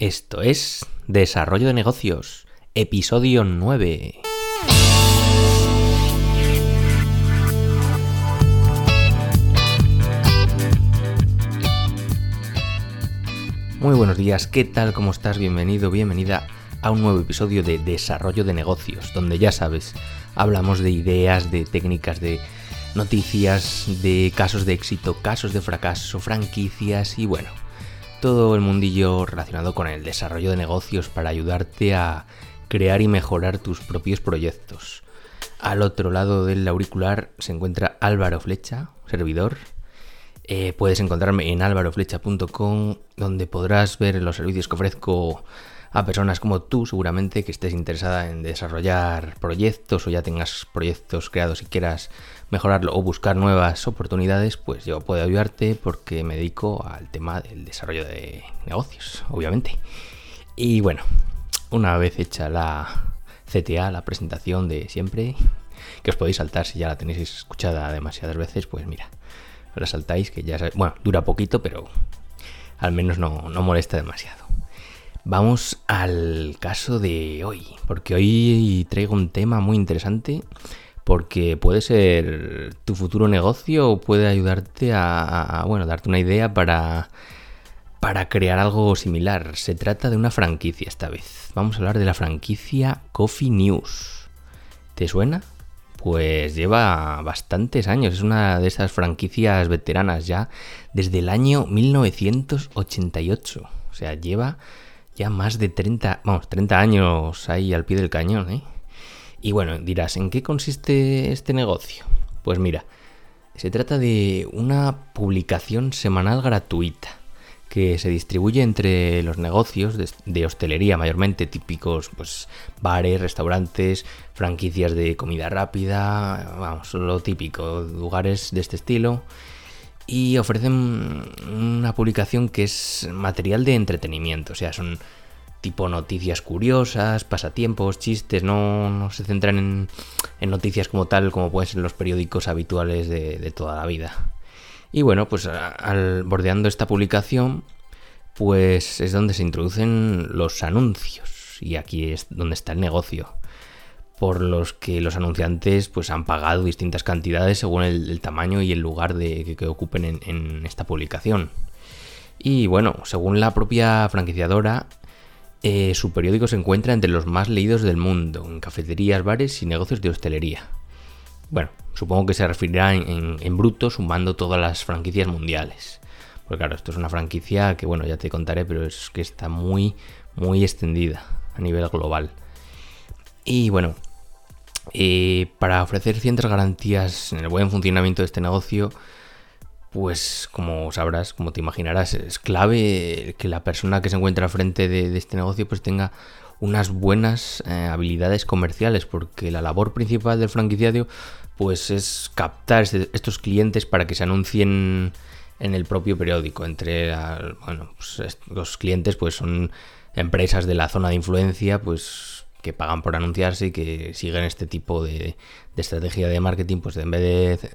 Esto es Desarrollo de Negocios, episodio 9. Muy buenos días, ¿qué tal? ¿Cómo estás? Bienvenido, bienvenida a un nuevo episodio de Desarrollo de Negocios, donde ya sabes, hablamos de ideas, de técnicas, de noticias, de casos de éxito, casos de fracaso, franquicias y bueno, todo el mundillo relacionado con el desarrollo de negocios para ayudarte a crear y mejorar tus propios proyectos. Al otro lado del auricular se encuentra Álvaro Flecha, servidor. Eh, puedes encontrarme en álvaroflecha.com donde podrás ver los servicios que ofrezco a personas como tú seguramente que estés interesada en desarrollar proyectos o ya tengas proyectos creados y quieras mejorarlo o buscar nuevas oportunidades, pues yo puedo ayudarte porque me dedico al tema del desarrollo de negocios, obviamente. Y bueno, una vez hecha la CTA, la presentación de siempre, que os podéis saltar si ya la tenéis escuchada demasiadas veces, pues mira, la saltáis, que ya bueno, dura poquito, pero al menos no, no molesta demasiado. Vamos al caso de hoy, porque hoy traigo un tema muy interesante porque puede ser tu futuro negocio o puede ayudarte a, bueno, darte una idea para, para crear algo similar. Se trata de una franquicia esta vez. Vamos a hablar de la franquicia Coffee News. ¿Te suena? Pues lleva bastantes años, es una de esas franquicias veteranas ya desde el año 1988. O sea, lleva ya más de 30, vamos, 30 años ahí al pie del cañón, ¿eh? Y bueno, dirás, ¿en qué consiste este negocio? Pues mira, se trata de una publicación semanal gratuita que se distribuye entre los negocios de, hostelería mayormente típicos, pues bares, restaurantes, franquicias de comida rápida, vamos, lo típico, lugares de este estilo. Y ofrecen una publicación que es material de entretenimiento, o sea, son tipo noticias curiosas, pasatiempos, chistes, no, se centran en, noticias como tal, como pueden ser los periódicos habituales de, toda la vida. Y bueno, pues al bordeando esta publicación, pues es donde se introducen los anuncios. Y aquí es donde está el negocio. Por los que los anunciantes pues han pagado distintas cantidades según el, tamaño y el lugar de, que, ocupen en esta publicación. Y bueno, según la propia franquiciadora, eh, su periódico se encuentra entre los más leídos del mundo, en cafeterías, bares y negocios de hostelería. Bueno, supongo que se referirá en, bruto sumando todas las franquicias mundiales. Porque claro, esto es una franquicia que bueno, ya te contaré, pero es que está muy, muy extendida a nivel global. Y bueno, eh, para ofrecer ciertas garantías en el buen funcionamiento de este negocio, pues como sabrás, como te imaginarás, es clave que la persona que se encuentra al frente de, este negocio pues tenga unas buenas eh, habilidades comerciales, porque la labor principal del franquiciario pues es captar este, estos clientes para que se anuncien en el propio periódico. Entre bueno, pues los clientes pues son empresas de la zona de influencia, pues que pagan por anunciarse y que siguen este tipo de, estrategia de marketing, pues en vez de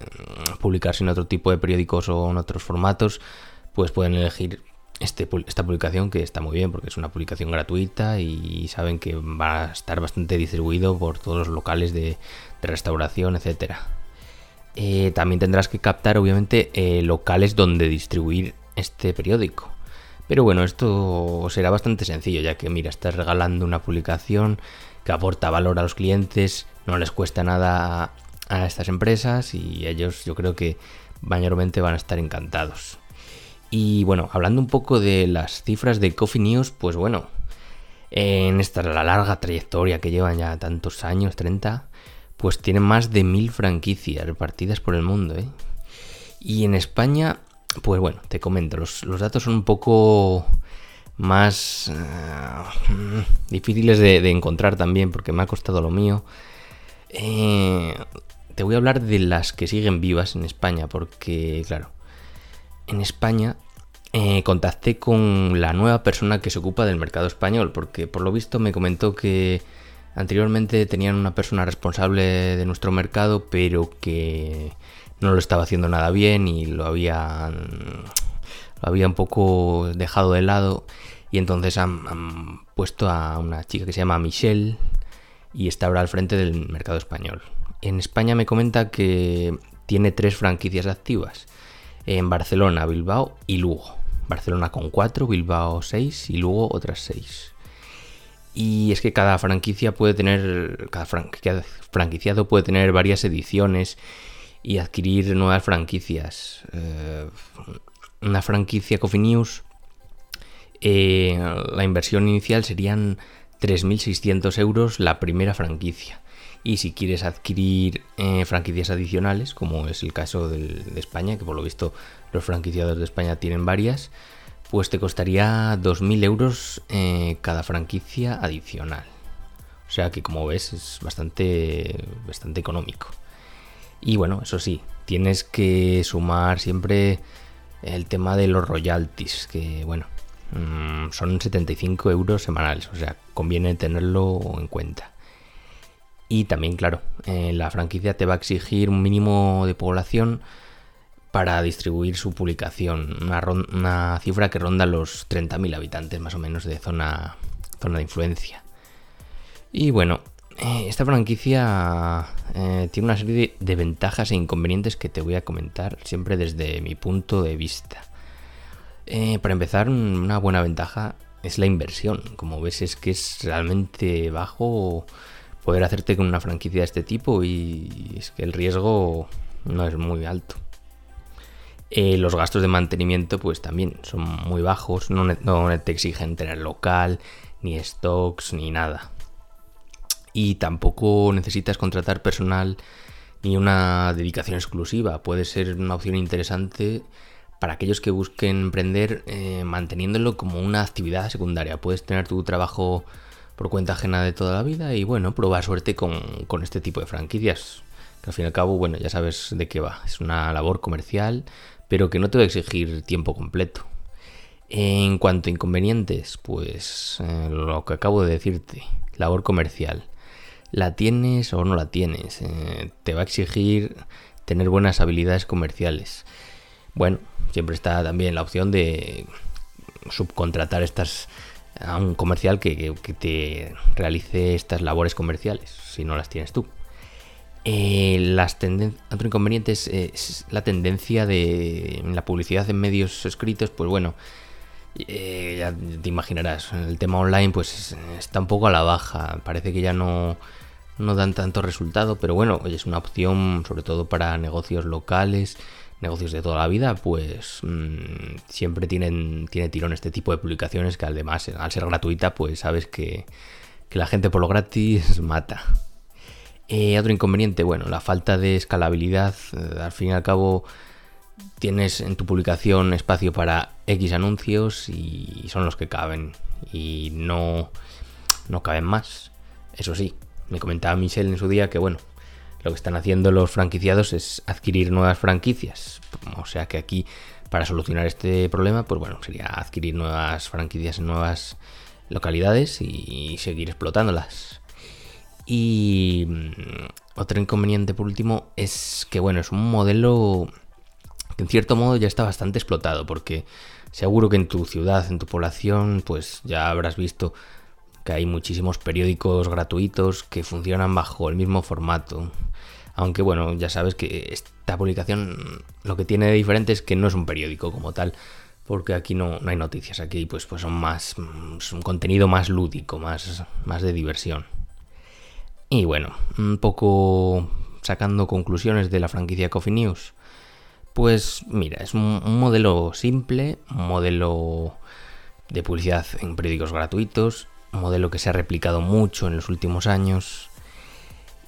publicarse en otro tipo de periódicos o en otros formatos, pues pueden elegir este, esta publicación que está muy bien porque es una publicación gratuita y saben que va a estar bastante distribuido por todos los locales de, restauración, etcétera. Eh, también tendrás que captar, obviamente, eh, locales donde distribuir este periódico. Pero bueno, esto será bastante sencillo, ya que mira, estás regalando una publicación que aporta valor a los clientes, no les cuesta nada a estas empresas y ellos yo creo que mayormente van a estar encantados. Y bueno, hablando un poco de las cifras de Coffee News, pues bueno, en esta la larga trayectoria que llevan ya tantos años, 30, pues tienen más de mil franquicias repartidas por el mundo. ¿eh? Y en España pues bueno, te comento, los, datos son un poco más eh, difíciles de, encontrar también porque me ha costado lo mío. Eh, te voy a hablar de las que siguen vivas en España porque, claro, en España eh, contacté con la nueva persona que se ocupa del mercado español porque por lo visto me comentó que anteriormente tenían una persona responsable de nuestro mercado pero que no lo estaba haciendo nada bien y lo había, lo había un poco dejado de lado. Y entonces han, puesto a una chica que se llama Michelle y está ahora al frente del mercado español. En España me comenta que tiene tres franquicias activas. En Barcelona, Bilbao y Lugo. Barcelona con cuatro, Bilbao seis y Lugo otras seis. Y es que cada franquicia puede tener, cada franquiciado puede tener varias ediciones y adquirir nuevas franquicias. Eh, una franquicia Coffee News, eh, la inversión inicial serían 3.600 euros la primera franquicia. Y si quieres adquirir eh, franquicias adicionales, como es el caso de España, que por lo visto los franquiciados de España tienen varias, pues te costaría 2.000 euros cada franquicia adicional. O sea que como ves es bastante, bastante económico. Y bueno, eso sí, tienes que sumar siempre el tema de los royalties, que bueno, mm, son 75 euros semanales, o sea, conviene tenerlo en cuenta. Y también, claro, eh, la franquicia te va a exigir un mínimo de población para distribuir su publicación. Una, cifra que ronda los 30.000 habitantes más o menos de zona, zona de influencia. Y bueno, esta franquicia eh, tiene una serie de, ventajas e inconvenientes que te voy a comentar siempre desde mi punto de vista. Eh, para empezar, una buena ventaja es la inversión. Como ves es que es realmente bajo poder hacerte con una franquicia de este tipo y es que el riesgo no es muy alto. Eh, los gastos de mantenimiento pues también son muy bajos, no, te exigen tener local, ni stocks, ni nada. Y tampoco necesitas contratar personal ni una dedicación exclusiva. Puede ser una opción interesante para aquellos que busquen emprender eh, manteniéndolo como una actividad secundaria. Puedes tener tu trabajo por cuenta ajena de toda la vida y bueno, probar suerte con, con este tipo de franquicias. Que al fin y al cabo, bueno, ya sabes de qué va. Es una labor comercial pero que no te va a exigir tiempo completo. En cuanto a inconvenientes, pues eh, lo que acabo de decirte, labor comercial. ¿La tienes o no la tienes? Eh, te va a exigir tener buenas habilidades comerciales. Bueno, siempre está también la opción de subcontratar estas a un comercial que te realice estas labores comerciales, si no las tienes tú. Eh, las otro inconveniente es, la tendencia de la publicidad en medios escritos, pues bueno, eh, ya te imaginarás, el tema online pues está un poco a la baja, parece que ya no, no dan tanto resultado, pero bueno, es una opción sobre todo para negocios locales, negocios de toda la vida, pues mm, siempre tienen, tiene tirón este tipo de publicaciones que además al ser gratuita pues sabes que, que la gente por lo gratis mata. Eh, otro inconveniente, bueno, la falta de escalabilidad. Eh, al fin y al cabo, tienes en tu publicación espacio para X anuncios y son los que caben. Y no, no caben más. Eso sí, me comentaba Michelle en su día que, bueno, lo que están haciendo los franquiciados es adquirir nuevas franquicias. O sea que aquí, para solucionar este problema, pues bueno, sería adquirir nuevas franquicias en nuevas localidades y seguir explotándolas. Y mm, otro inconveniente por último es que, bueno, es un modelo que en cierto modo ya está bastante explotado, porque seguro que en tu ciudad, en tu población, pues ya habrás visto que hay muchísimos periódicos gratuitos que funcionan bajo el mismo formato. Aunque bueno, ya sabes que esta publicación lo que tiene de diferente es que no es un periódico como tal, porque aquí no, hay noticias, aquí pues, pues son más, es un contenido más lúdico, más, más de diversión. Y bueno, un poco sacando conclusiones de la franquicia Coffee News. Pues mira, es un, modelo simple, un modelo de publicidad en periódicos gratuitos, modelo que se ha replicado mucho en los últimos años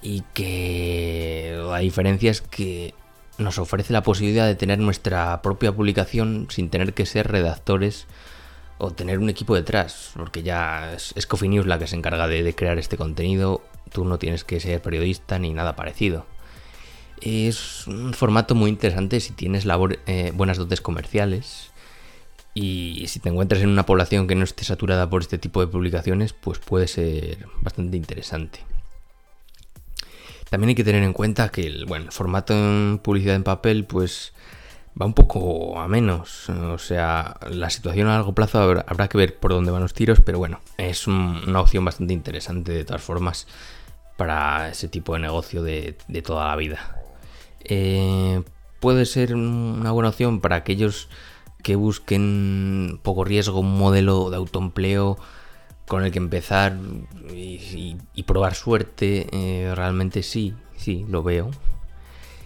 y que la diferencia es que nos ofrece la posibilidad de tener nuestra propia publicación sin tener que ser redactores o tener un equipo detrás, porque ya es, Coffee News la que se encarga de crear este contenido tú no tienes que ser periodista ni nada parecido. Es un formato muy interesante si tienes eh, buenas dotes comerciales y si te encuentras en una población que no esté saturada por este tipo de publicaciones, pues puede ser bastante interesante. También hay que tener en cuenta que el, bueno, formato en publicidad en papel, pues va un poco a menos. O sea, la situación a largo plazo habrá, que ver por dónde van los tiros, pero bueno, es una opción bastante interesante de todas formas para ese tipo de negocio de, toda la vida. Eh, puede ser una buena opción para aquellos que busquen poco riesgo, un modelo de autoempleo con el que empezar y, probar suerte. Eh, realmente sí, sí, lo veo.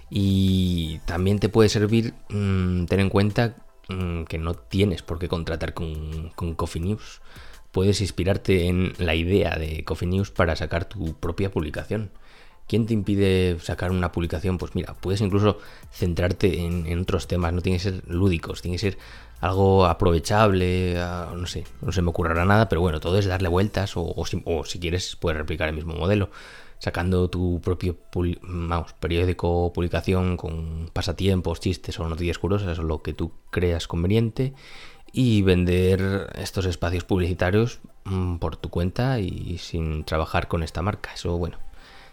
Y también te puede servir mm, tener en cuenta mm, que no tienes por qué contratar con, con Coffee News. Puedes inspirarte en la idea de Coffee News para sacar tu propia publicación. ¿Quién te impide sacar una publicación? Pues mira, puedes incluso centrarte en, otros temas, no tiene que ser lúdicos, tiene que ser algo aprovechable, no sé, no se me ocurrirá nada, pero bueno, todo es darle vueltas o, o si quieres puedes replicar el mismo modelo sacando tu propio periódico publicación con pasatiempos, chistes o noticias curiosas o lo que tú creas conveniente y vender estos espacios publicitarios mm, por tu cuenta y sin trabajar con esta marca. Eso, bueno,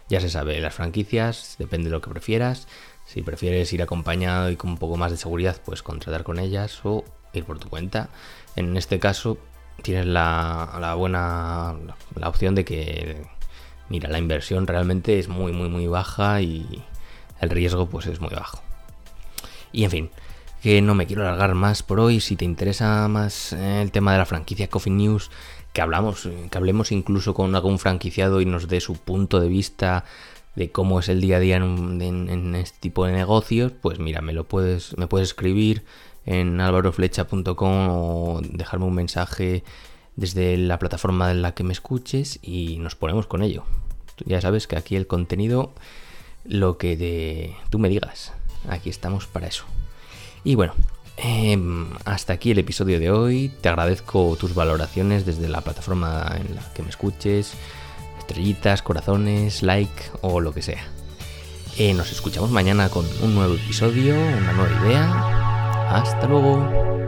ya se sabe, las franquicias, depende de lo que prefieras. Si prefieres ir acompañado y con un poco más de seguridad, pues contratar con ellas o ir por tu cuenta. En este caso, tienes la, la buena la opción de que mira, la inversión realmente es muy, muy, muy baja y el riesgo pues es muy bajo. Y en fin, que no me quiero alargar más por hoy. Si te interesa más eh, el tema de la franquicia Coffee News, que hablamos, que hablemos incluso con algún franquiciado y nos dé su punto de vista de cómo es el día a día en, este tipo de negocios, pues mira, me lo puedes, me puedes escribir en alvaroflecha.com o dejarme un mensaje desde la plataforma en la que me escuches y nos ponemos con ello. ya sabes que aquí el contenido, lo que tú me digas, aquí estamos para eso. Y bueno, em, hasta aquí el episodio de hoy. Te agradezco tus valoraciones desde la plataforma en la que me escuches, estrellitas, corazones, like o lo que sea. Eh, nos escuchamos mañana con un nuevo episodio, una nueva idea. Hasta luego.